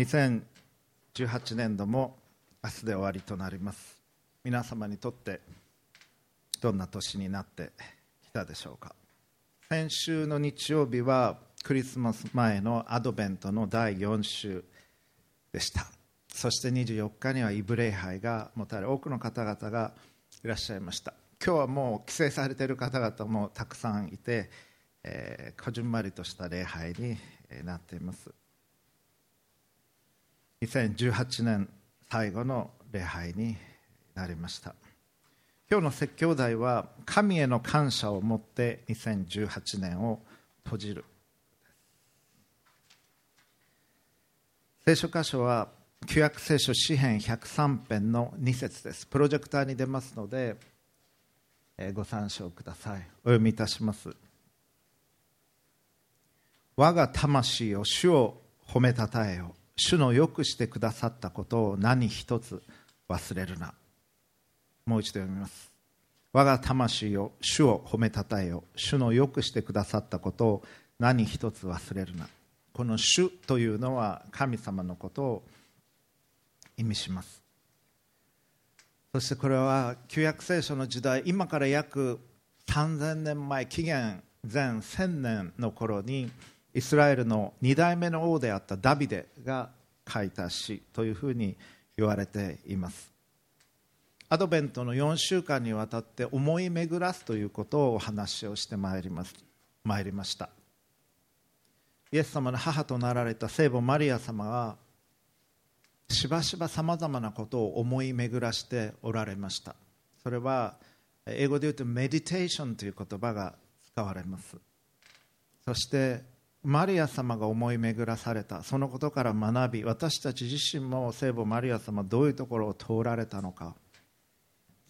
2018年度も明日で終わりとなります。皆様にとってどんな年になってきたでしょうか。先週の日曜日はクリスマス前のアドベントの第4週でした。そして24日にはイブ礼拝が持たれ多くの方々がいらっしゃいました。今日はもう帰省されている方々もたくさんいて、えー、こじんまりとした礼拝になっています。2018年最後の礼拝になりました。今日の説教題は神への感謝を持って2018年を閉じる。聖書箇所は旧約聖書詩編103編の2節です。プロジェクターに出ますのでご参照ください。お読みいたします。我が魂を主を褒めたたえよ。主のよくしてくださったことを何一つ忘れるな。もう一度読みます。我が魂を主を褒めたたえよ。主のよくしてくださったことを何一つ忘れるな。この主というのは神様のことを意味します。そしてこれは旧約聖書の時代今から約3000年前紀元前1000年の頃にイスラエルの2代目の王であったダビデが書いた詩というふうに言われています。アドベントの4週間にわたって思い巡らすということをお話をしてまいります。参りました。イエス様の母となられた聖母マリア様がしばしばさまざまなことを思い巡らしておられました。それは英語で言うとメディテーションという言葉が使われます。そしてマリア様が思い巡らされた。そのことから学び私たち自身も聖母マリア様どういうところを通られたのか。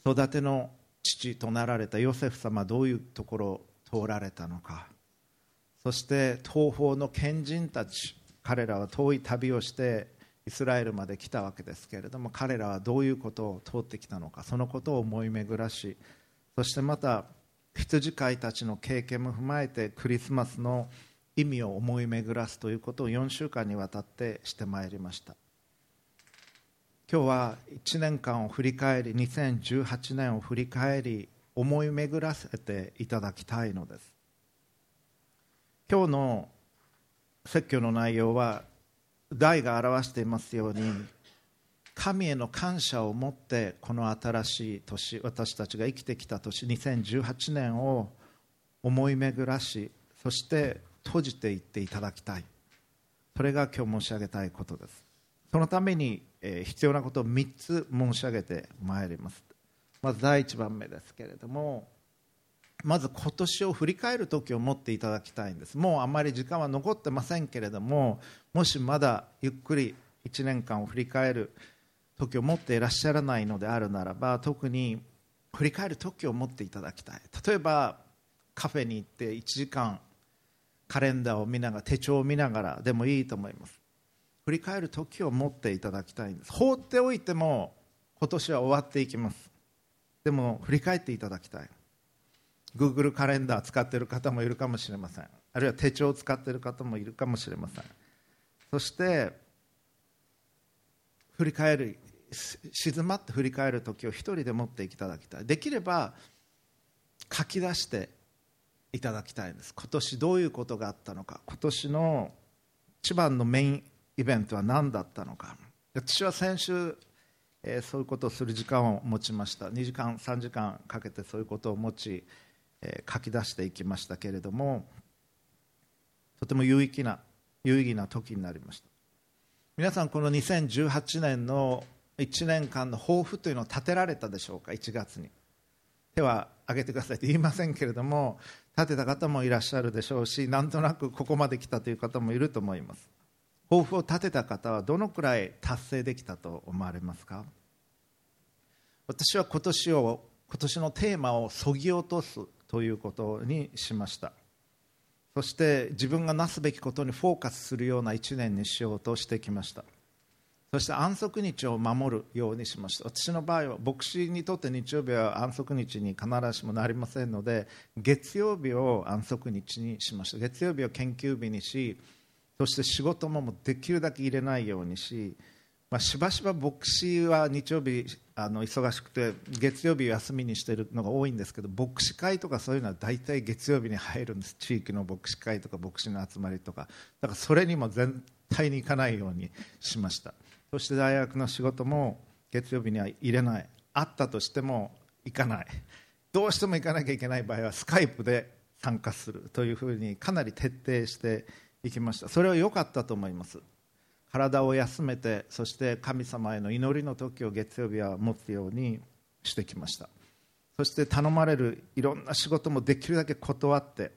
育ての父となられたヨセフ様どういうところを通られたのか。そして東方の賢人たち彼らは遠い旅をしてイスラエルまで来たわけですけれども彼らはどういうことを通ってきたのか。そのことを思い巡らしそしてまた羊飼いたちの経験も踏まえてクリスマスの意味を思い巡らすということを4週間にわたってしてまいりました。今日は1年間を振り返り2018年を振り返り思い巡らせていただきたいのです。今日の説教の内容は題が表していますように神への感謝を持ってこの新しい年私たちが生きてきた年2018年を思い巡らしそして閉じていっていただきたい。それが今日申し上げたいことです。そのために、え必要なことを3つ申し上げてまいります。まず第1番目ですけれどもまず今年を振り返る時を持っていただきたいんです。もうあまり時間は残ってませんけれどももしまだゆっくり1年間を振り返る時を持っていらっしゃらないのであるならば特に振り返る時を持っていただきたい。例えばカフェに行って1時間カレンダーを見ながら手帳を見ながらでもいいと思います。振り返る時を持っていただきたいんです。放っておいても今年は終わっていきます。でも振り返っていただきたい。Google カレンダー使っている方もいるかもしれません。あるいは手帳を使っている方もいるかもしれません。そして振り返る静まって振り返る時を一人で持っていただきたい。できれば書き出していただきたいんです。今年どういうことがあったのか。今年の一番のメインイベントは何だったのか。私は先週、えー、そういうことをする時間を持ちました。2時間3時間かけてそういうことを持ちえ書き出していきましたけれどもとても有意義な有意義な時になりました。皆さんこの2018年の1年間の抱負というのを立てられたでしょうか？1月に。手は挙げてくださいと言いませんけれども立てた方もいらっしゃるでしょうしなんとなくここまで来たという方もいると思います。抱負を立てた方はどのくらい達成できたと思われますか？私は今年を今年のテーマをそぎ落とすということにしました。そして自分がなすべきことにフォーカスするような1年にしようとしてきました。そして安息日を守るようにしました。私の場合は牧師にとって日曜日は安息日に必ずしもなりませんので月曜日を安息日にしました。月曜日を研究日にしそして仕事もできるだけ入れないようにし、まあ、しばしば牧師は日曜日あの忙しくて月曜日休みにしているのが多いんですけど牧師会とかそういうのは大体月曜日に入るんです。地域の牧師会とか牧師の集まりとか。だからそれにも絶対に行かないようにしました。そして大学の仕事も月曜日には入れない。あったとしても行かない。どうしても行かなきゃいけない場合はスカイプで参加するというふうにかなり徹底していきました。それは良かったと思います。体を休めてそして神様への祈りの時を月曜日は持つようにしてきました。そして頼まれるいろんな仕事もできるだけ断って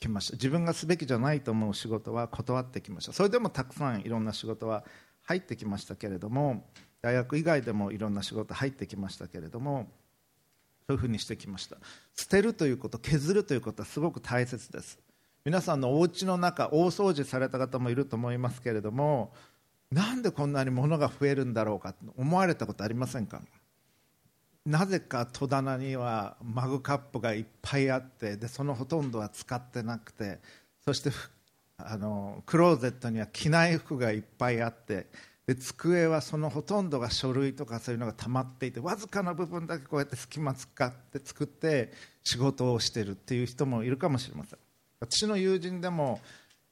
きました。自分がすべきじゃないと思う仕事は断ってきました。それでもたくさんいろんな仕事は入ってきましたけれども大学以外でもいろんな仕事入ってきましたけれどもそういうふうにしてきました。捨てるということ削るということはすごく大切です。皆さんのお家の中大掃除された方もいると思いますけれどもなんでこんなに物が増えるんだろうかと思われたことありませんか？なぜか戸棚にはマグカップがいっぱいあってでそのほとんどは使ってなくてそしてあのクローゼットには着ない服がいっぱいあってで机はそのほとんどが書類とかそういうのが溜まっていてわずかな部分だけこうやって隙間使って作って仕事をしてるっていう人もいるかもしれません。私の友人でも、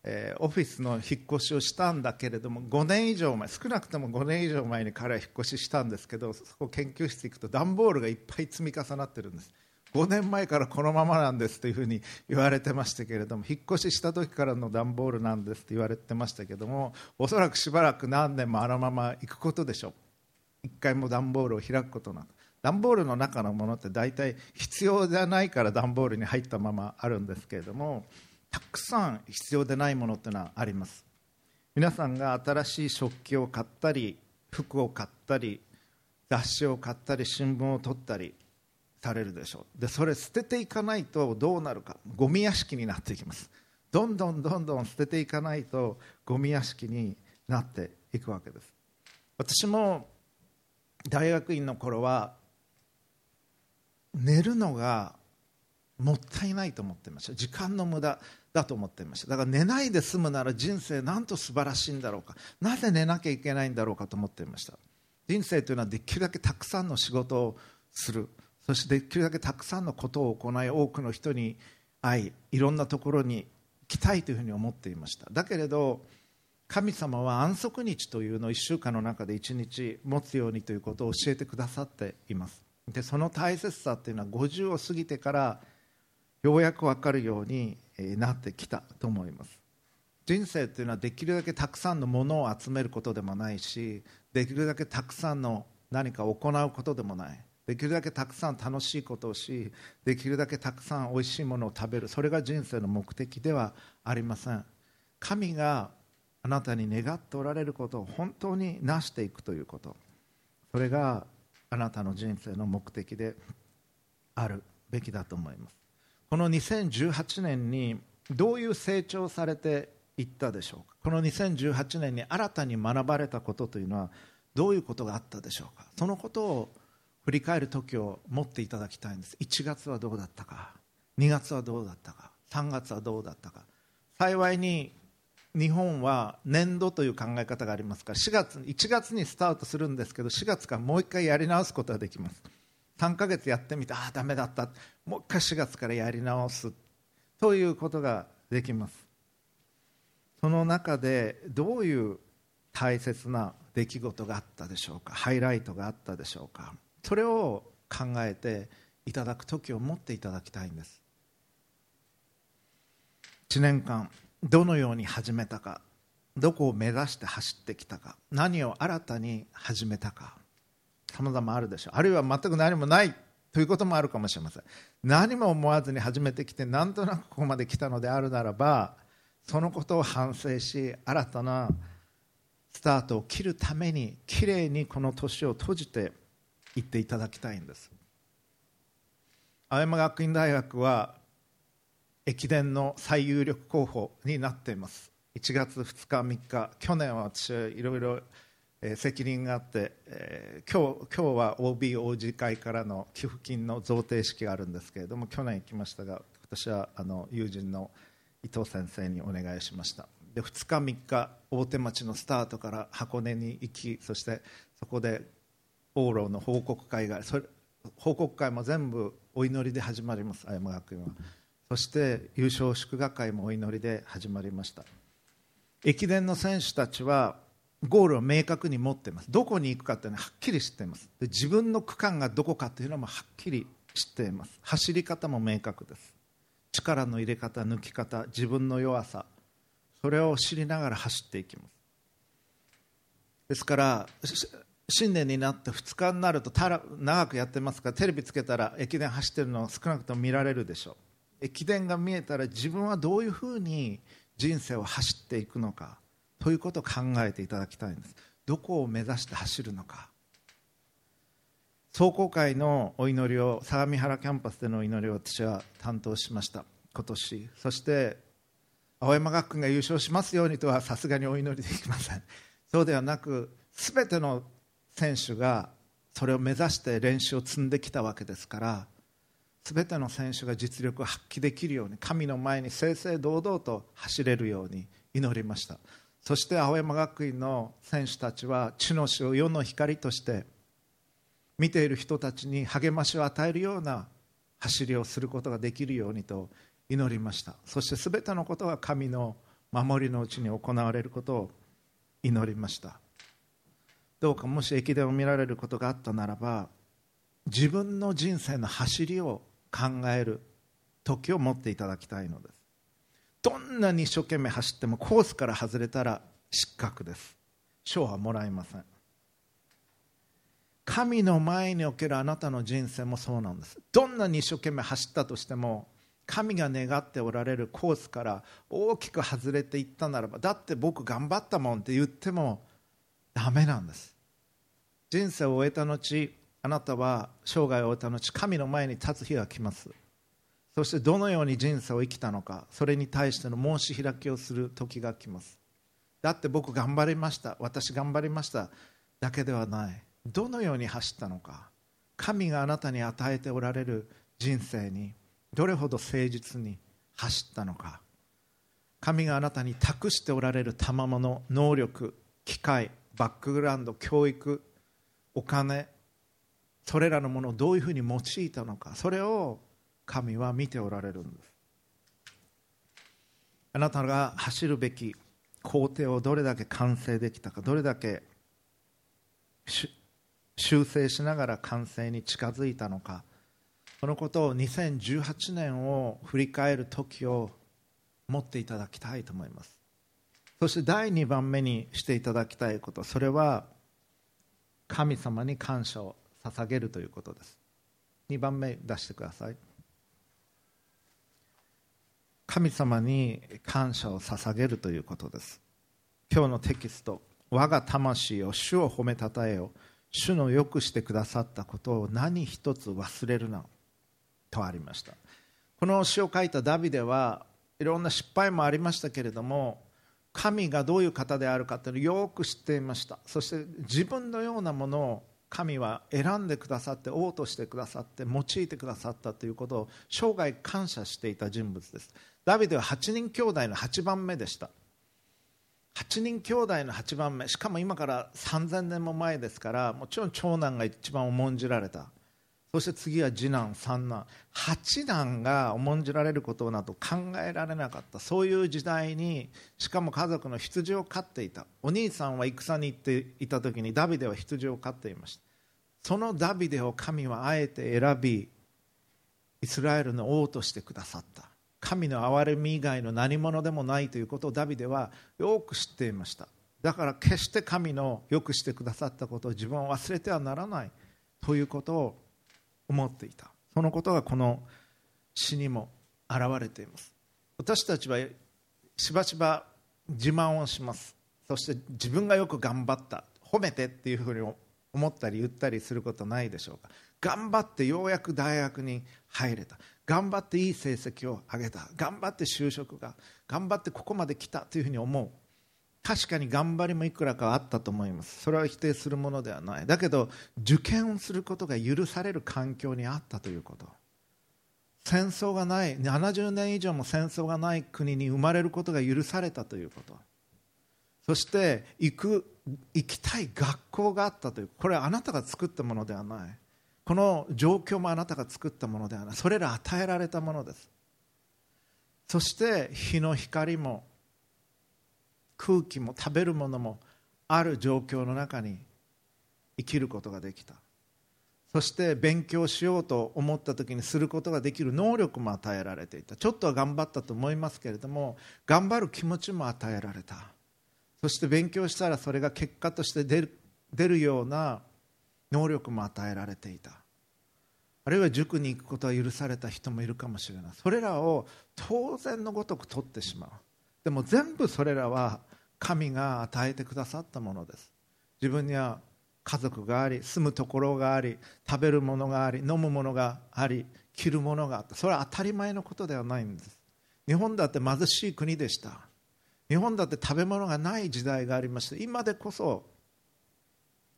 えー、オフィスの引っ越しをしたんだけれども5年以上前少なくとも5年以上前に彼は引っ越ししたんですけどそこ研究室行くと段ボールがいっぱい積み重なってるんです。5年前からこのままなんですというふうに言われてましたけれども引っ越しした時からの段ボールなんですと言われてましたけどもおそらくしばらく何年もあのまま行くことでしょう。一回も段ボールを開くことなく。段ボールの中のものって大体必要じゃないから段ボールに入ったままあるんですけれどもたくさん必要でないものっていうのはあります。皆さんが新しい食器を買ったり服を買ったり雑誌を買ったり新聞を取ったりされるでしょう。でそれ捨てていかないとどうなるか。ゴミ屋敷になっていきます。どんどんどんどん捨てていかないとゴミ屋敷になっていくわけです。私も大学院の頃は寝るのがもったいないと思ってました。時間の無駄だと思っていました。だから寝ないで済むなら人生なんと素晴らしいんだろうか。なぜ寝なきゃいけないんだろうかと思っていました。人生というのはできるだけたくさんの仕事をする。そしてできるだけたくさんのことを行い多くの人に会いいろんなところに行きたいというふうに思っていました。だけれど神様は安息日というのを1週間の中で1日持つようにということを教えてくださっています。でその大切さというのは50を過ぎてからようやく分かるようになってきたと思います。人生というのはできるだけたくさんのものを集めることでもないしできるだけたくさんの何かを行うことでもない。できるだけたくさん楽しいことをしできるだけたくさんおいしいものを食べる。それが人生の目的ではありません。神があなたに願っておられることを本当に成していくということ。それがあなたの人生の目的であるべきだと思います。この2018年にどういう成長されていったでしょうか？この2018年に新たに学ばれたことというのはどういうことがあったでしょうか？そのことを振り返る時を持っていただきたいんです。1月はどうだったか。2月はどうだったか。3月はどうだったか。幸いに日本は年度という考え方がありますから4月1月にスタートするんですけど4月からもう1回やり直すことができます。3ヶ月やってみてああダメだった。もう1回4月からやり直す。ということができます。その中でどういう大切な出来事があったでしょうか。ハイライトがあったでしょうか。それを考えていただく時を持っていただきたいんです。1年間どのように始めたかどこを目指して走ってきたか何を新たに始めたかさまざまあるでしょう。あるいは全く何もないということもあるかもしれません。何も思わずに始めてきてなんとなくここまで来たのであるならばそのことを反省し新たなスタートを切るためにきれいにこの年を閉じて言っていただきたいんです。青山学院大学は駅伝の最有力候補になっています。1月2日3日去年は私はいろいろ責任があって、えー、今日今日は OB 王子会からの寄付金の贈呈式があるんですけれども去年行きましたが私はあの友人の伊藤先生にお願いしました。で2日3日大手町のスタートから箱根に行きそしてそこで往路の報告会がそれ報告会も全部お祈りで始まります青山学院は。そして優勝祝賀会もお祈りで始まりました。駅伝の選手たちはゴールを明確に持っています。どこに行くかっていうのははっきり知っています。で自分の区間がどこかというのもはっきり知っています。走り方も明確です。力の入れ方抜き方自分の弱さそれを知りながら走っていきます。ですから新年になって2日になると長くやってますか？らテレビつけたら駅伝走ってるのを少なくとも見られるでしょう。駅伝が見えたら自分はどういうふうに人生を走っていくのか？ということを考えていただきたいんです。どこを目指して走るのか？壮行会のお祈りを相模原キャンパスでのお祈りを私は担当しました。今年。そして青山学院が優勝しますようにとはさすがにお祈りできません。そうではなく全ての選手がそれを目指して練習を積んできたわけですから全ての選手が実力を発揮できるように神の前に正々堂々と走れるように祈りました。そして青山学院の選手たちは地の死を世の光として見ている人たちに励ましを与えるような走りをすることができるようにと祈りました。そして全てのことが神の守りのうちに行われることを祈りました。どうかもし駅伝を見られることがあったならば自分の人生の走りを考える時を持っていただきたいのです。どんなに一生懸命走ってもコースから外れたら失格です。賞はもらえません。神の前におけるあなたの人生もそうなんです。どんなに一生懸命走ったとしても神が願っておられるコースから大きく外れていったならばだって僕頑張ったもんって言ってもダメなんです。人生を終えた後あなたは生涯を終えた後神の前に立つ日が来ます。そしてどのように人生を生きたのかそれに対しての申し開きをする時が来ます。だって僕頑張りました。私頑張りました。だけではない。どのように走ったのか神があなたに与えておられる人生にどれほど誠実に走ったのか神があなたに託しておられる賜物能力機会バックグラウンド教育お金それらのものをどういうふうに用いたのかそれを神は見ておられるんです。あなたが走るべき工程をどれだけ完成できたかどれだけ修正しながら完成に近づいたのかそのことを2018年を振り返る時を持っていただきたいと思います。そして第2番目にしていただきたいことそれは神様に感謝を捧げるということです。2番目出してください。神様に感謝を捧げるということです。今日のテキスト我が魂を主を褒めたたえよ主のよくしてくださったことを何一つ忘れるなとありました。この詩を書いたダビデはいろんな失敗もありましたけれども神がどういう方であるかというのをよく知っていました。そして自分のようなものを神は選んでくださって王としてくださって用いてくださったということを生涯感謝していた人物です。ダビデは8人兄弟の8番目でした。8人兄弟の8番目。しかも今から3000年も前ですからもちろん長男が一番重んじられた。そして次は次男三男八男が重んじられることなど考えられなかったそういう時代にしかも家族の羊を飼っていたお兄さんは戦に行っていた時にダビデは羊を飼っていましたそのダビデを神はあえて選びイスラエルの王としてくださった神の憐れみ以外の何者でもないということをダビデはよく知っていましただから決して神のよくしてくださったことを自分は忘れてはならないということを思っていた。そのことがこの詩にも現れています。私たちはしばしば自慢をします。そして自分がよく頑張った。褒めてっていうふうに思ったり言ったりすることないでしょうか。頑張ってようやく大学に入れた。頑張っていい成績を上げた。頑張って就職が。頑張ってここまで来たというふうに思う。確かに頑張りもいくらかあったと思います。それは否定するものではない。だけど受験をすることが許される環境にあったということ。戦争がない70年以上も戦争がない国に生まれることが許されたということ。そして行く行きたい学校があったという。これはあなたが作ったものではない。この状況もあなたが作ったものではない。それら与えられたものです。そして日の光も空気も食べるものもある状況の中に生きることができた。そして勉強しようと思った時にすることができる能力も与えられていた。ちょっとは頑張ったと思いますけれども頑張る気持ちも与えられた。そして勉強したらそれが結果として出る出るような能力も与えられていた。あるいは塾に行くことは許された人もいるかもしれない。それらを当然のごとく取ってしまう。でも全部それらは神が与えてくださったものです。自分には家族があり住むところがあり食べるものがあり飲むものがあり着るものがあったそれは当たり前のことではないんです。日本だって貧しい国でした。日本だって食べ物がない時代がありました。今でこそ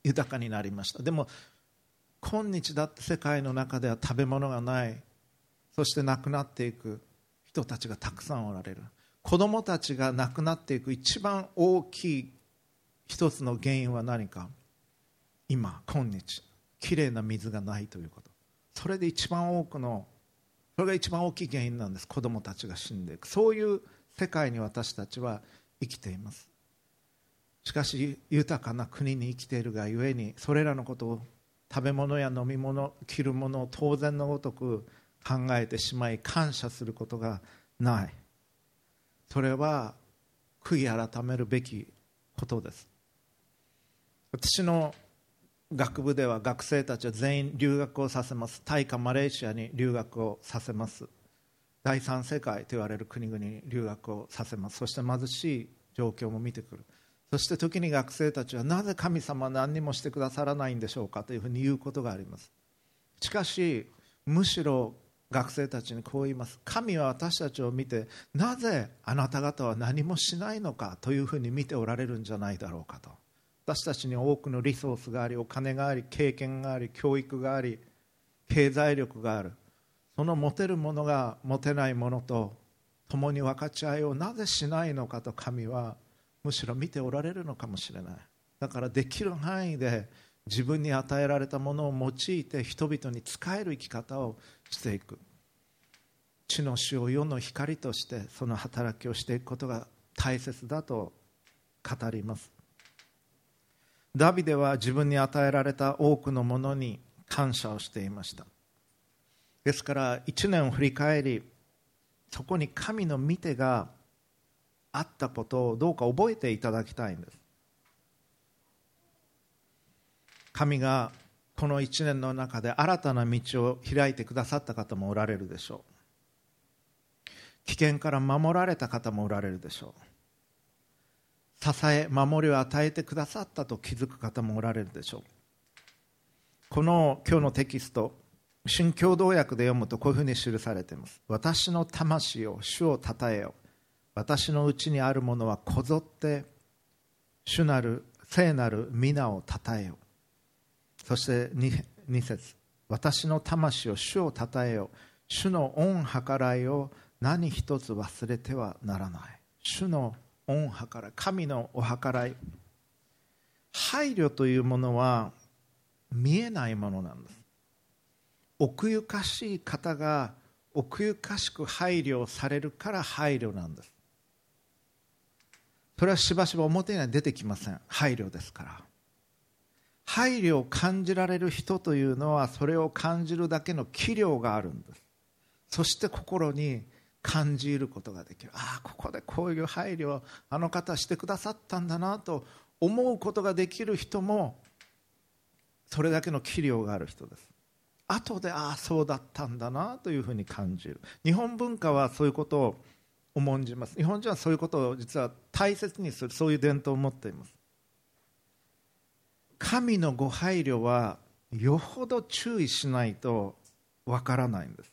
豊かになりました。でも今日だって世界の中では食べ物がない。そして亡くなっていく人たちがたくさんおられる。子供たちが亡くなっていく一番大きい一つの原因は何か？今今日きれいな水がないということ。それで一番多くのそれが一番大きい原因なんです。子供たちが死んでいく。そういう世界に私たちは生きています。しかし豊かな国に生きているがゆえにそれらのことを食べ物や飲み物着るものを当然のごとく考えてしまい感謝することがない。それは悔い改めるべきことです。私の学部では学生たちは全員留学をさせます。タイかマレーシアに留学をさせます。第三世界と言われる国々に留学をさせます。そして貧しい状況も見てくる。そして時に学生たちはなぜ神様は何にもしてくださらないんでしょうかというふうに言うことがあります。しかしむしろ学生たちにこう言います。神は私たちを見てなぜあなた方は何もしないのかというふうに見ておられるんじゃないだろうかと。私たちに多くのリソースがありお金があり経験があり教育があり経済力がある。その持てるものが持てないものと共に分かち合いをなぜしないのかと神はむしろ見ておられるのかもしれない。だからできる範囲で自分に与えられたものを用いて人々に仕える生き方をしていく。地の死を世の光としてその働きをしていくことが大切だと語ります。ダビデは自分に与えられた多くのものに感謝をしていました。ですから1年を振り返りそこに神の見てがあったことをどうか覚えていただきたいんです。神がこの1年の中で新たな道を開いてくださった方もおられるでしょう。危険から守られた方もおられるでしょう。支え守りを与えてくださったと気づく方もおられるでしょう。この今日のテキスト新共同訳で読むとこういうふうに記されています。私の魂を主をたたえよ。私のうちにあるものはこぞって主なる聖なる皆をたたえよ。そして 2, 2節。私の魂を主をたたえよ。主の恩計らいを何一つ忘れてはならない。主の恩計らい神のお計らい。配慮というものは見えないものなんです。奥ゆかしい方が奥ゆかしく配慮されるから配慮なんです。それはしばしば表には出てきません。配慮ですから。配慮を感じられる人というのはそれを感じるだけの器量があるんです。そして心に感じることができる。ああここでこういう配慮をあの方してくださったんだなと思うことができる人もそれだけの器量がある人です。後でああそうだったんだなというふうに感じる。日本文化はそういうことを重んじます。日本人はそういうことを実は大切にするそういう伝統を持っています。神のご配慮はよほど注意しないとわからないんです。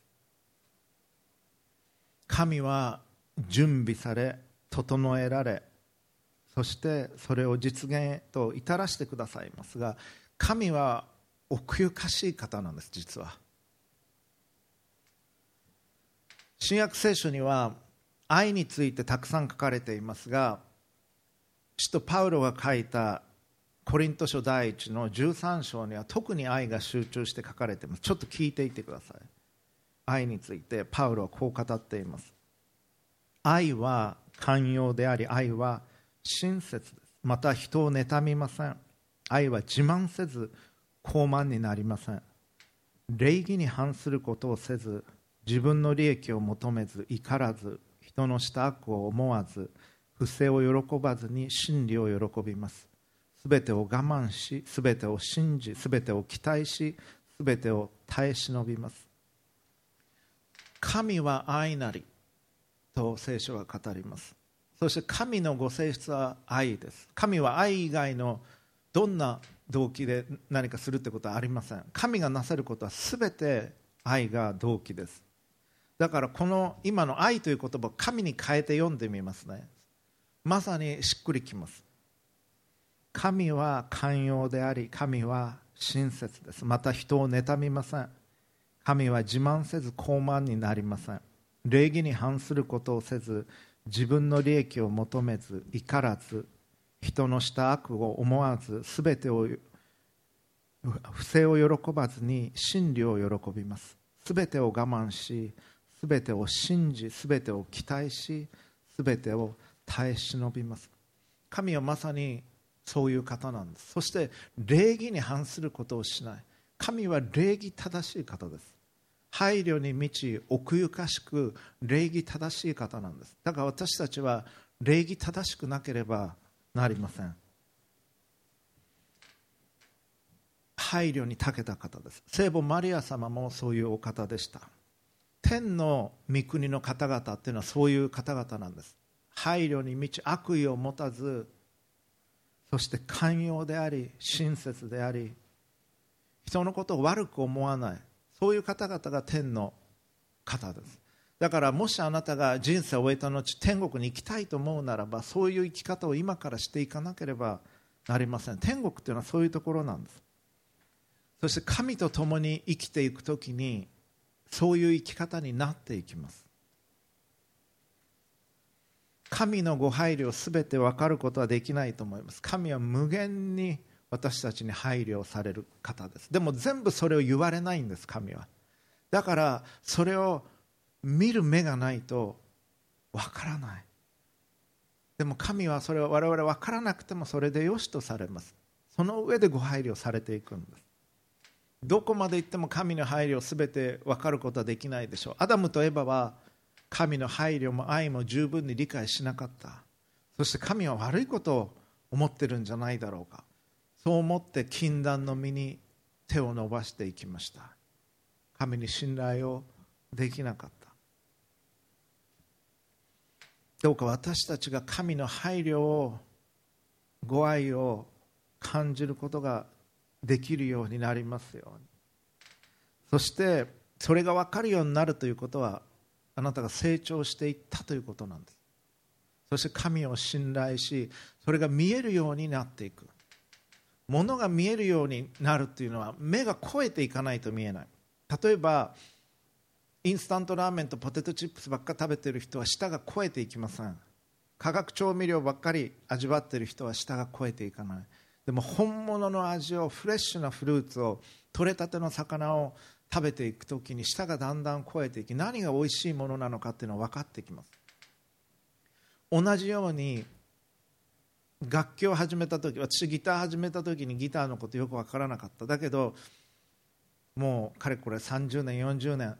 神は準備され整えられそしてそれを実現へと至らしてくださいますが神は奥ゆかしい方なんです実は。新約聖書には愛についてたくさん書かれていますが使徒パウロが書いたコリント書第一の13章には特に愛が集中して書かれています。ちょっと聞いていてください。愛についてパウロはこう語っています。愛は寛容であり愛は親切です。また人を妬みません。愛は自慢せず高慢になりません。礼儀に反することをせず自分の利益を求めず怒らず人のした悪を思わず不正を喜ばずに真理を喜びます。すべてを我慢しすべてを信じすべてを期待しすべてを耐え忍びます。神は愛なりと聖書は語ります。そして神のご性質は愛です。神は愛以外のどんな動機で何かするってことはありません。神がなさることは全て愛が動機です。だからこの今の愛という言葉を神に変えて読んでみますね。まさにしっくりきます。神は寛容であり神は親切です。また人を妬みません。神は自慢せず高慢になりません。礼儀に反することをせず自分の利益を求めず怒らず人のした悪を思わず全てを不正を喜ばずに真理を喜びます。全てを我慢し全てを信じ全てを期待し全てを耐え忍びます。神はまさにそういう方なんです。そして礼儀に反することをしない。神は礼儀正しい方です。配慮に満ち奥ゆかしく礼儀正しい方なんです。だから私たちは礼儀正しくなければなりません。配慮に長けた方です。聖母マリア様もそういうお方でした。天の御国の方々っていうのはそういう方々なんです。配慮に満ち悪意を持たずそして寛容であり親切であり人のことを悪く思わないそういう方々が天の方です。だからもしあなたが人生を終えた後天国に行きたいと思うならばそういう生き方を今からしていかなければなりません。天国というのはそういうところなんです。そして神と共に生きていくときにそういう生き方になっていきます。神のご配慮すべて分かることはできないと思います。神は無限に私たちに配慮される方です。でも全部それを言われないんです神は。だからそれを見る目がないと分からない。でも神はそれを我々分からなくてもそれでよしとされます。その上でご配慮されていくんです。どこまで行っても神の配慮を全て分かることはできないでしょう。アダムとエバは神の配慮も愛も十分に理解しなかった。そして神は悪いことを思ってるんじゃないだろうか。そう思って禁断の身に手を伸ばしていきました。神に信頼をできなかった。どうか私たちが神の配慮をご愛を感じることができるようになりますように。そしてそれが分かるようになるということはあなたが成長していったということなんです。そして神を信頼しそれが見えるようになっていく。ものが見えるようになるっていうのは目が超えていかないと見えない。例えばインスタントラーメンとポテトチップスばっか食べてる人は舌が超えていきません。化学調味料ばっかり味わってる人は舌が超えていかない。でも本物の味をフレッシュなフルーツを取れたての魚を食べていく時に舌がだんだん超えていき何が美味しいものなのかっていうのは分かってきます。同じように楽器を始めた時私ギター始めた時にギターのことよく分からなかった。だけどもうかれこれ30年40年。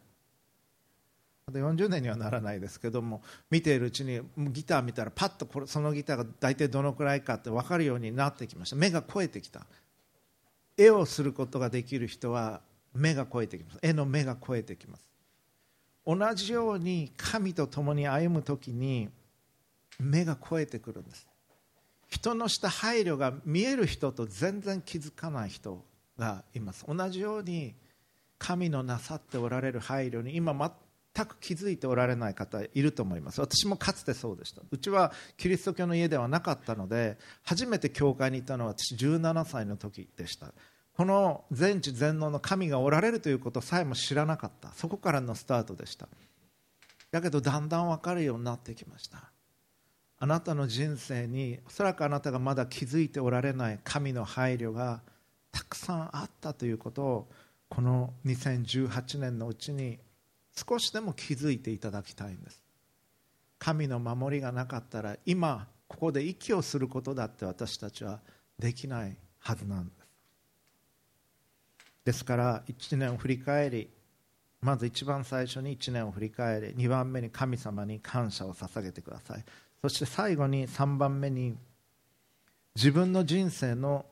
40年にはならないですけども見ているうちにギター見たらパッとこれそのギターが大体どのくらいかって分かるようになってきました。目が超えてきた。絵をすることができる人は目が超えてきます。絵の目が超えてきます。同じように神と共に歩む時に目が超えてくるんです。人のした配慮が見える人と全然気づかない人がいます。同じように神のなさっておられる配慮に今全く気づいておられない方いると思います。私もかつてそうでした。うちはキリスト教の家ではなかったので初めて教会に行ったのは私17歳の時でした。この全知全能の神がおられるということさえも知らなかった。そこからのスタートでした。だけどだんだん分かるようになってきました。あなたの人生におそらくあなたがまだ気づいておられない神の配慮がたくさんあったということをこの2018年のうちに少しでも気づいていただきたいんです。神の守りがなかったら今ここで息をすることだって私たちはできないはずなんです。ですから1年を振り返りまず一番最初に1年を振り返り2番目に神様に感謝を捧げてください。そして最後に3番目に自分の人生の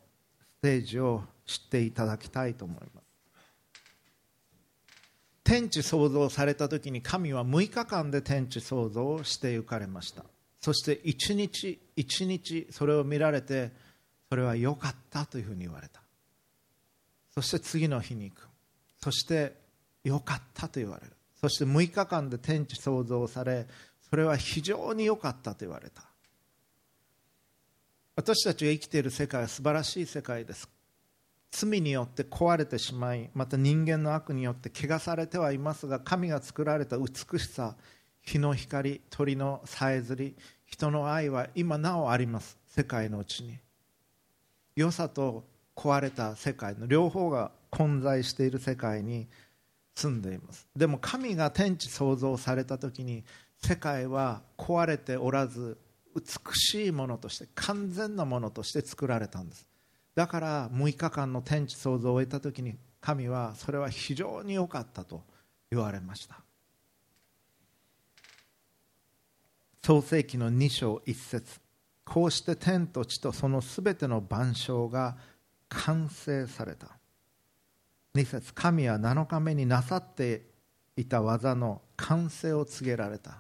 ステージを知っていただきたいと思います。天地創造された時に神は6日間で天地創造をして行かれました。そして一日一日それを見られてそれは良かったというふうに言われた。そして次の日に行く。そして良かったと言われる。そして6日間で天地創造されそれは非常に良かったと言われた。私たちが生きている世界は素晴らしい世界です。罪によって壊れてしまいまた人間の悪によって汚されてはいますが神が作られた美しさ日の光鳥のさえずり人の愛は今なおあります。世界のうちに。良さと壊れた世界の両方が混在している世界に住んでいます。でも神が天地創造された時に世界は壊れておらず美しいものとして完全なものとして作られたんです。だから6日間の天地創造を終えた時に神はそれは非常に良かったと言われました。創世紀の2章1節。こうして天と地とそのすべての万象が完成された。2節神は7日目になさっていた技の完成を告げられた。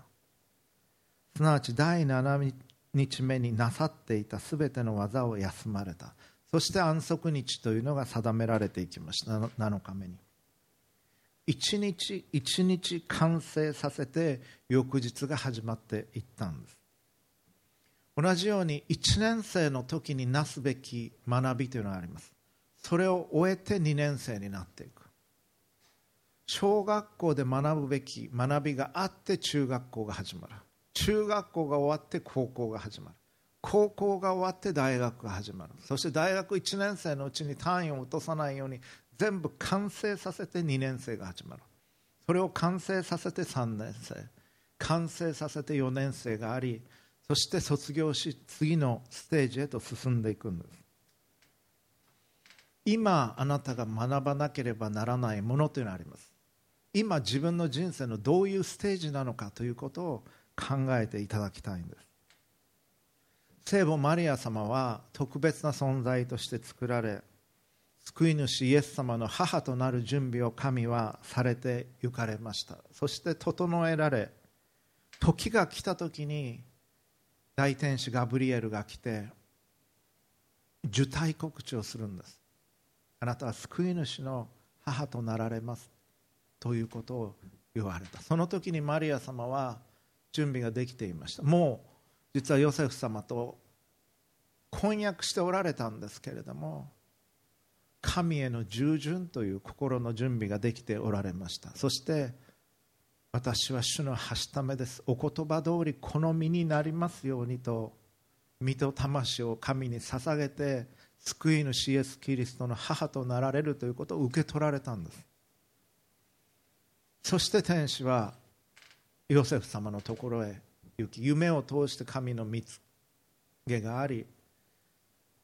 すなわち第7日目になさっていたすべての技を休まれた。そして安息日というのが定められていきました。7日目に。一日一日完成させて翌日が始まっていったんです。同じように1年生の時になすべき学びというのがあります。それを終えて2年生になっていく。小学校で学ぶべき学びがあって中学校が始まる。中学校が終わって高校が始まる。高校が終わって大学が始まる。そして大学1年生のうちに単位を落とさないように全部完成させて2年生が始まる。それを完成させて3年生。完成させて4年生がありそして卒業し次のステージへと進んでいくんです。今あなたが学ばなければならないものというのがあります。今自分の人生のどういうステージなのかということを考えていただきたいんです。聖母マリア様は特別な存在として作られ救い主イエス様の母となる準備を神はされて行かれました。そして整えられ時が来た時に大天使ガブリエルが来て受胎告知をするんです。あなたは救い主の母となられます。ということを言われた。その時にマリア様は準備ができていました。もう実はヨセフ様と婚約しておられたんですけれども神への従順という心の準備ができておられました。そして私は主のはしためです。お言葉通りこの身になりますようにと身と魂を神に捧げて救い主イエス・キリストの母となられるということを受け取られたんです。そして天使はヨセフ様のところへ行き夢を通して神の見つけがあり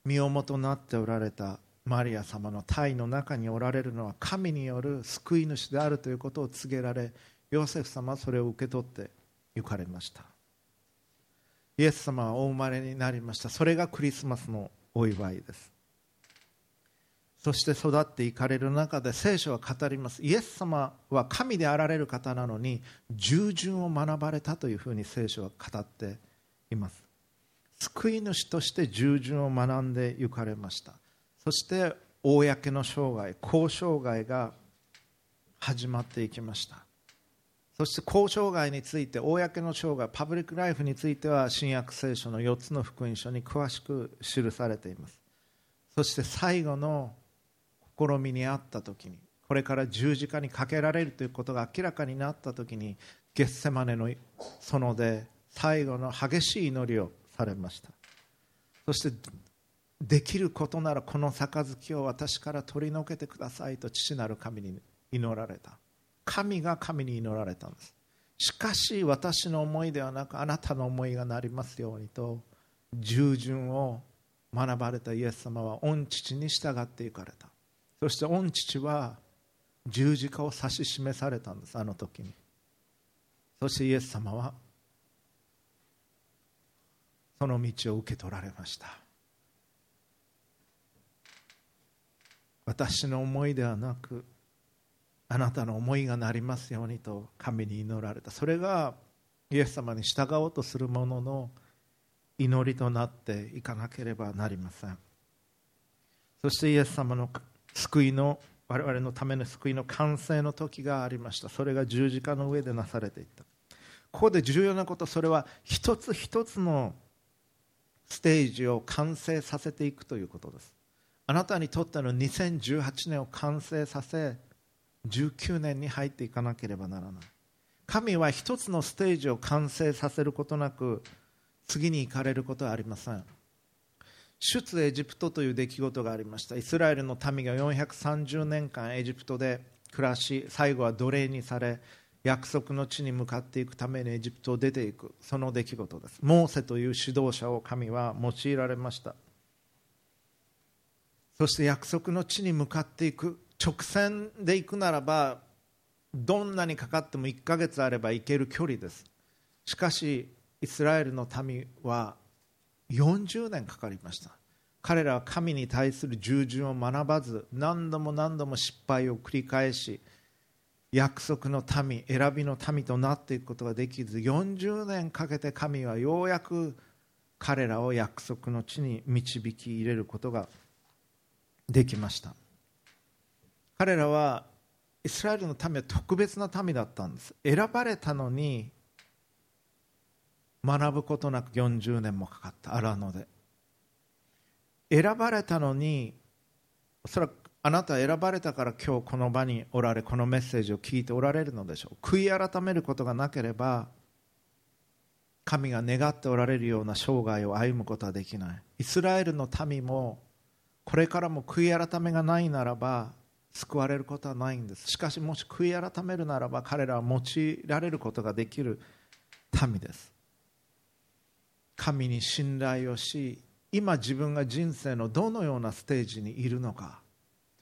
身重となっておられたマリア様の体の中におられるのは神による救い主であるということを告げられヨセフ様はそれを受け取って行かれました。イエス様はお生まれになりました。それがクリスマスのお祝いです。そして育っていかれる中で聖書は語ります。イエス様は神であられる方なのに従順を学ばれたというふうに聖書は語っています。救い主として従順を学んで行かれました。そして公の生涯交渉涯が始まっていきました。そして交渉外について公の生涯パブリックライフについては新約聖書の4つの福音書に詳しく記されています。そして最後の試みにあった時にこれから十字架にかけられるということが明らかになった時にゲッセマネの園で最後の激しい祈りをされました。そしてできることならこの杯を私から取り除けてくださいと父なる神に祈られた。神が神に祈られたんです。しかし私の思いではなくあなたの思いがなりますようにと従順を学ばれたイエス様は御父に従っていかれた。そして御父は十字架を指し示されたんですあの時に。そしてイエス様はその道を受け取られました。私の思いではなくあなたの思いがなりますようにと神に祈られた。それがイエス様に従おうとする者の祈りとなっていかなければなりません。そしてイエス様の救いの我々のための救いの完成の時がありました。それが十字架の上でなされていった。ここで重要なことそれは一つ一つのステージを完成させていくということです。あなたにとっての2018年を完成させ19年に入っていかなければならない。神は一つのステージを完成させることなく次に行かれることはありません。出エジプトという出来事がありました。イスラエルの民が430年間エジプトで暮らし最後は奴隷にされ約束の地に向かっていくためにエジプトを出ていく。その出来事です。モーセという指導者を神は用いられました。そして約束の地に向かっていく直線で行くならばどんなにかかっても1ヶ月あれば行ける距離です。しかしイスラエルの民は40年かかりました。彼らは神に対する従順を学ばず何度も何度も失敗を繰り返し約束の民選びの民となっていくことができず40年かけて神はようやく彼らを約束の地に導き入れることができました。彼らはイスラエルの民は特別な民だったんです。選ばれたのに学ぶことなく40年もかかった。荒野で。選ばれたのにおそらくあなたは選ばれたから今日この場におられこのメッセージを聞いておられるのでしょう。悔い改めることがなければ神が願っておられるような生涯を歩むことはできない。イスラエルの民もこれからも悔い改めがないならば救われることはないんです。しかしもし悔い改めるならば彼らは用いられることができる民です。神に信頼をし今自分が人生のどのようなステージにいるのか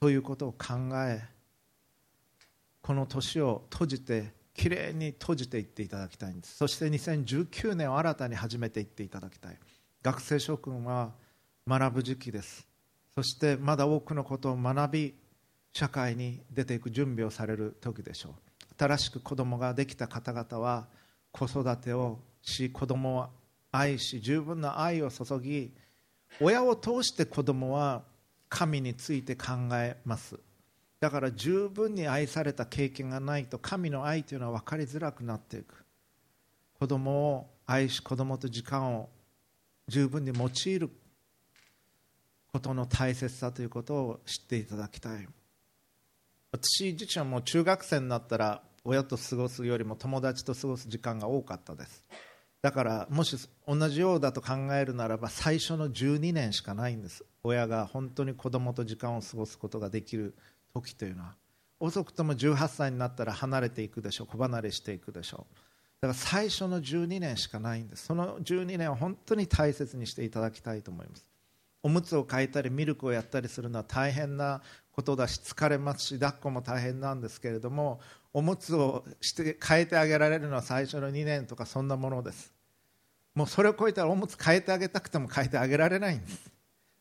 ということを考えこの年を閉じてきれいに閉じていっていただきたいんです。そして2019年を新たに始めていっていただきたい。学生諸君は学ぶ時期です。そしてまだ多くのことを学び社会に出ていく準備をされる時でしょう。新しく子供ができた方々は子育てをし子供を愛し十分な愛を注ぎ親を通して子供は神について考えます。だから十分に愛された経験がないと神の愛というのは分かりづらくなっていく。子供を愛し子供と時間を十分に用いることの大切さということを知っていただきたい。私自身はもう中学生になったら親と過ごすよりも友達と過ごす時間が多かったです。だからもし同じようだと考えるならば最初の12年しかないんです。親が本当に子供と時間を過ごすことができる時というのは。遅くとも18歳になったら離れていくでしょう。子離れしていくでしょう。だから最初の12年しかないんです。その12年を本当に大切にしていただきたいと思います。おむつを替えたりミルクをやったりするのは大変なことだし疲れますし抱っこも大変なんですけれどもおむつをして変えてあげられるのは最初の2年とかそんなものです。もうそれを超えたらおむつ変えてあげたくても変えてあげられないんです。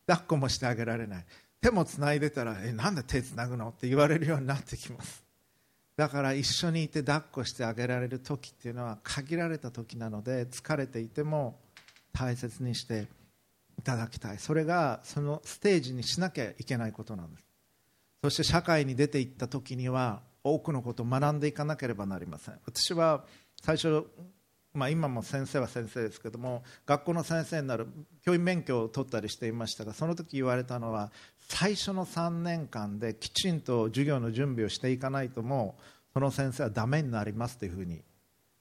抱っこもしてあげられない。手もつないでたらえなんで手つなぐの？って言われるようになってきます。だから一緒にいて抱っこしてあげられる時っていうのは限られた時なので疲れていても大切にしていただきたい。それがそのステージにしなきゃいけないことなんです。そして社会に出ていった時には多くのことを学んでいかなければなりません。私は最初、まあ、今も先生は先生ですけども学校の先生になる教員免許を取ったりしていましたがその時言われたのは最初の3年間できちんと授業の準備をしていかないともうその先生はダメになりますというふうに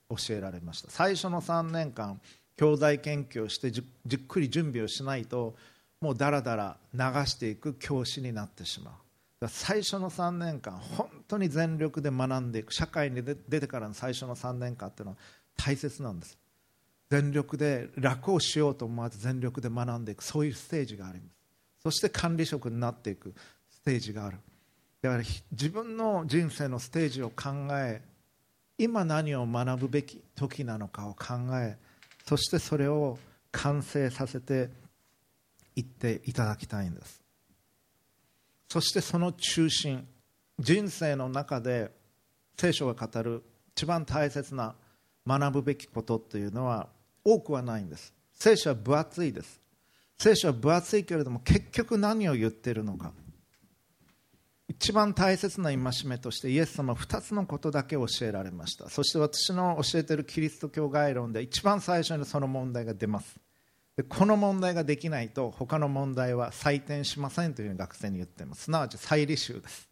教えられました。最初の3年間教材研究をしてじっくり準備をしないともうだらだら流していく教師になってしまう。最初の3年間本当に全力で学んでいく社会に出てからの最初の3年間っていうのは大切なんです。全力で楽をしようと思わず全力で学んでいく。そういうステージがあります。そして管理職になっていくステージがある。だから自分の人生のステージを考え今何を学ぶべき時なのかを考えそしてそれを完成させていっていただきたいんです。そしてその中心人生の中で聖書が語る一番大切な学ぶべきことというのは多くはないんです。聖書は分厚いです。聖書は分厚いけれども結局何を言っているのか。一番大切な戒めとしてイエス様は2つのことだけ教えられました。そして私の教えているキリスト教概論で一番最初にその問題が出ます。でこの問題ができないと他の問題は採点しませんというふうに学生に言っています。すなわち再履修です。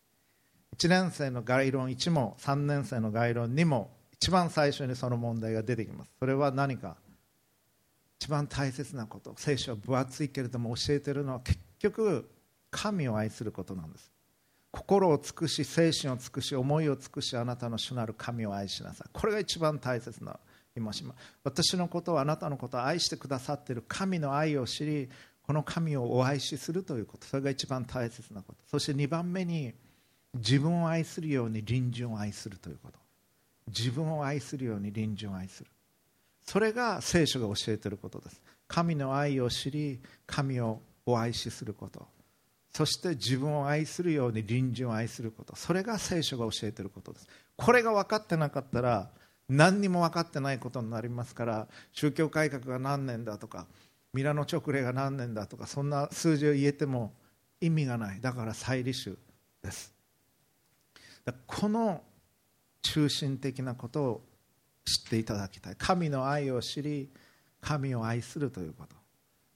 1年生の概論1も3年生の概論2も一番最初にその問題が出てきます。それは何か一番大切なこと聖書は分厚いけれども教えているのは結局神を愛することなんです。心を尽くし精神を尽くし思いを尽くしあなたの主なる神を愛しなさい。これが一番大切な今私のことをあなたのことを愛してくださっている神の愛を知りこの神をお愛しするということ。それが一番大切なこと。そして2番目に自分を愛するように隣人を愛するということ。自分を愛するように隣人を愛する。それが聖書が教えていることです。神の愛を知り神をお愛しすること。そして自分を愛するように隣人を愛すること。それが聖書が教えていることです。これが分かってなかったら何にも分かってないことになりますから宗教改革が何年だとかミラノ直令が何年だとかそんな数字を言えても意味がない。だから再履修です。この中心的なことを知っていただきたい。神の愛を知り神を愛するということ。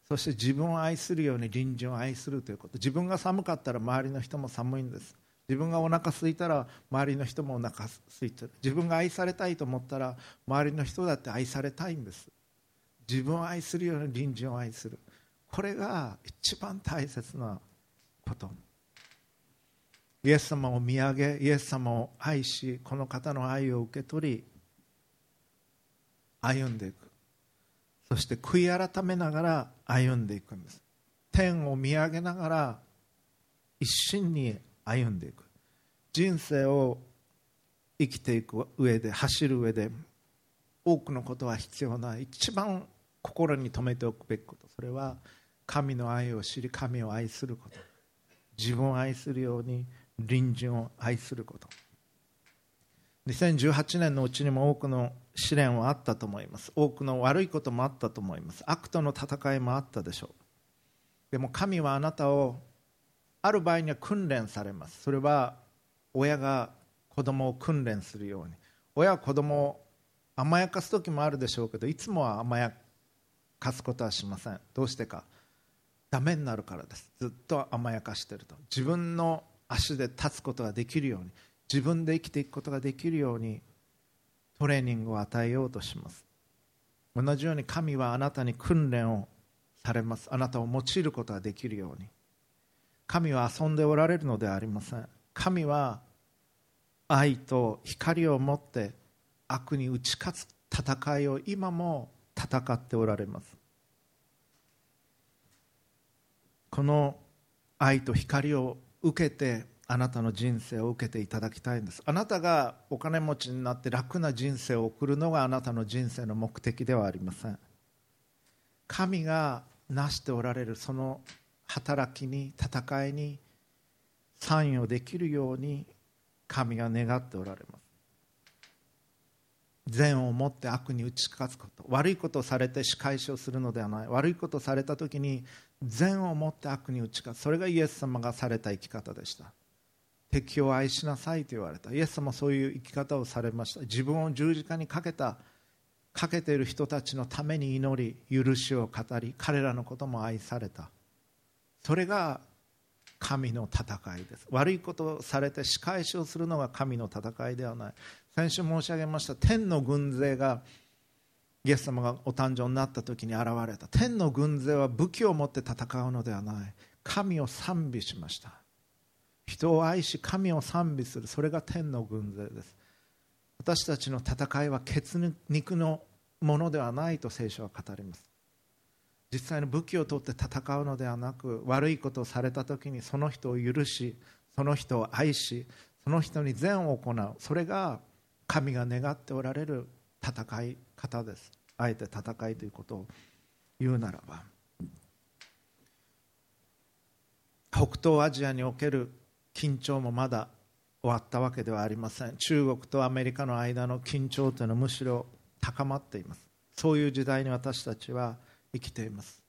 そして自分を愛するように隣人を愛するということ。自分が寒かったら周りの人も寒いんです。自分がお腹空いたら周りの人もお腹空いてる。自分が愛されたいと思ったら周りの人だって愛されたいんです。自分を愛するように隣人を愛する。これが一番大切なこと。イエス様を見上げイエス様を愛しこの方の愛を受け取り歩んでいく。そして悔い改めながら歩んでいくんです。天を見上げながら一心に歩んでいく。人生を生きていく上で走る上で多くのことは必要ない。一番心に留めておくべきこと。それは神の愛を知り神を愛すること。自分を愛するように隣人を愛すること。2018年のうちにも多くの試練はあったと思います。多くの悪いこともあったと思います。悪との戦いもあったでしょう。でも神はあなたをある場合には訓練されます。それは親が子供を訓練するように。親は子供を甘やかす時もあるでしょうけどいつもは甘やかすことはしません。どうしてか。ダメになるからです。ずっと甘やかしていると。自分の足で立つことができるように。自分で生きていくことができるように。トレーニングを与えようとします。同じように神はあなたに訓練をされます。あなたを用いることができるように。神は遊んでおられるのではありません。神は愛と光を持って悪に打ち勝つ戦いを今も戦っておられます。この愛と光を受けてあなたの人生を受けていただきたいんです。あなたがお金持ちになって楽な人生を送るのがあなたの人生の目的ではありません。神が成しておられるその働きに戦いに参与できるように神が願っておられます。善をもって悪に打ち勝つこと。悪いことをされて仕返しをするのではない。悪いことをされた時に善をもって悪に打ち勝つ。それがイエス様がされた生き方でした。敵を愛しなさいと言われた。イエス様もそういう生き方をされました。自分を十字架にかけたかけている人たちのために祈り許しを語り彼らのことも愛された。それが神の戦いです。悪いことをされて仕返しをするのが神の戦いではない。先週申し上げました天の軍勢がイエス様がお誕生になった時に現れた。天の軍勢は武器を持って戦うのではない。神を賛美しました。人を愛し神を賛美する。それが天の軍勢です。私たちの戦いは血肉のものではないと聖書は語ります。実際の武器を取って戦うのではなく悪いことをされた時にその人を許しその人を愛しその人に善を行う。それが神が願っておられる戦い方です。あえて戦いということを言うならば。北東アジアにおける緊張もまだ終わったわけではありません。中国とアメリカの間の緊張というのはむしろ高まっています。そういう時代に私たちは生きています。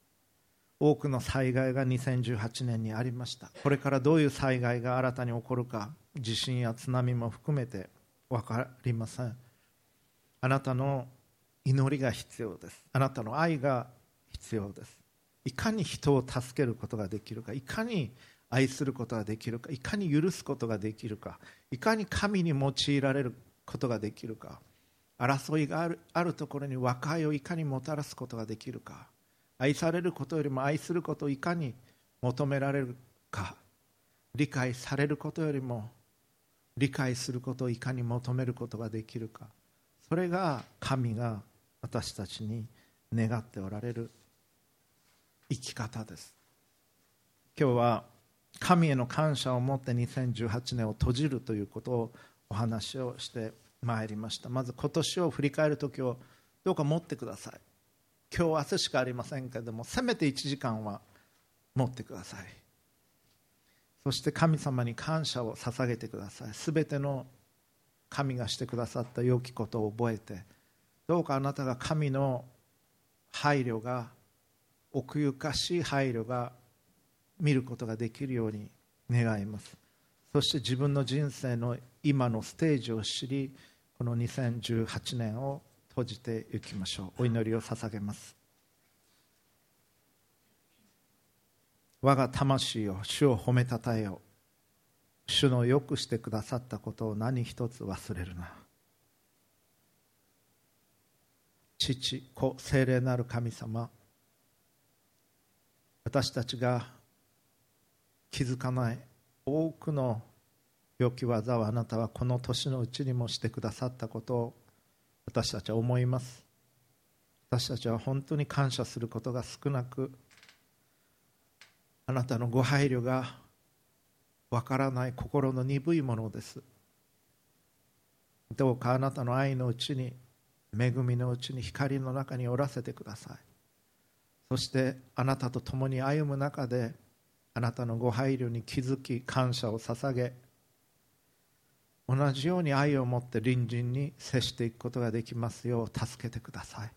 多くの災害が2018年にありました。これからどういう災害が新たに起こるか地震や津波も含めて分かりません。あなたの祈りが必要です。あなたの愛が必要です。いかに人を助けることができるかいかに愛することができるかいかに許すことができるかいかに神に用いられることができるか。争いがあるあるところに和解をいかにもたらすことができるか。愛されることよりも愛することをいかに求められるか。理解されることよりも理解することをいかに求めることができるか。それが神が私たちに願っておられる生き方です。今日は神への感謝を持って2018年を閉じるということをお話をしてまいりました。まず今年を振り返る時をどうか持ってください。今日明日しかありませんけれどもせめて1時間は持ってください。そして神様に感謝を捧げてください。すべての神がしてくださった良きことを覚えてどうかあなたが神の配慮が奥ゆかしい配慮が見ることができるように願います。そして自分の人生の今のステージを知りこの2018年を閉じていきましょう。お祈りを捧げます。我が魂を主を褒めたたえよ主のよくしてくださったことを何一つ忘れるな。父子聖霊なる神様私たちが気づかない多くの良き技をあなたはこの年のうちにもしてくださったことを私たちは思います。私たちは本当に感謝することが少なくあなたのご配慮がわからない心の鈍いものです。どうかあなたの愛のうちに恵みのうちに光の中におらせてください。そしてあなたと共に歩む中であなたのご配慮に気づき感謝を捧げ同じように愛を持って隣人に接していくことができますよう助けてください。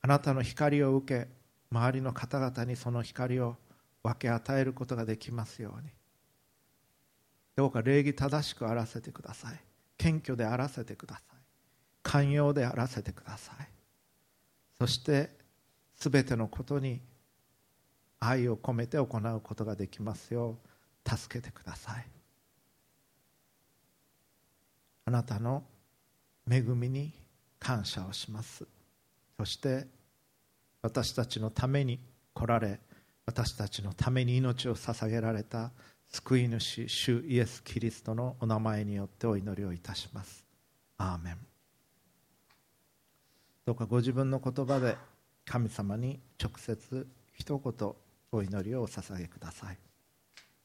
あなたの光を受け周りの方々にその光を分け与えることができますように。どうか礼儀正しくあらせてください。謙虚であらせてください。寛容であらせてください。そしてすべてのことに愛を込めて行うことができますよう助けてください。あなたの恵みに感謝をします。そして私たちのために来られ私たちのために命を捧げられた救い主主イエス・キリストのお名前によってお祈りをいたします。アーメン。どうかご自分の言葉で神様に直接一言お祈りをお捧げください。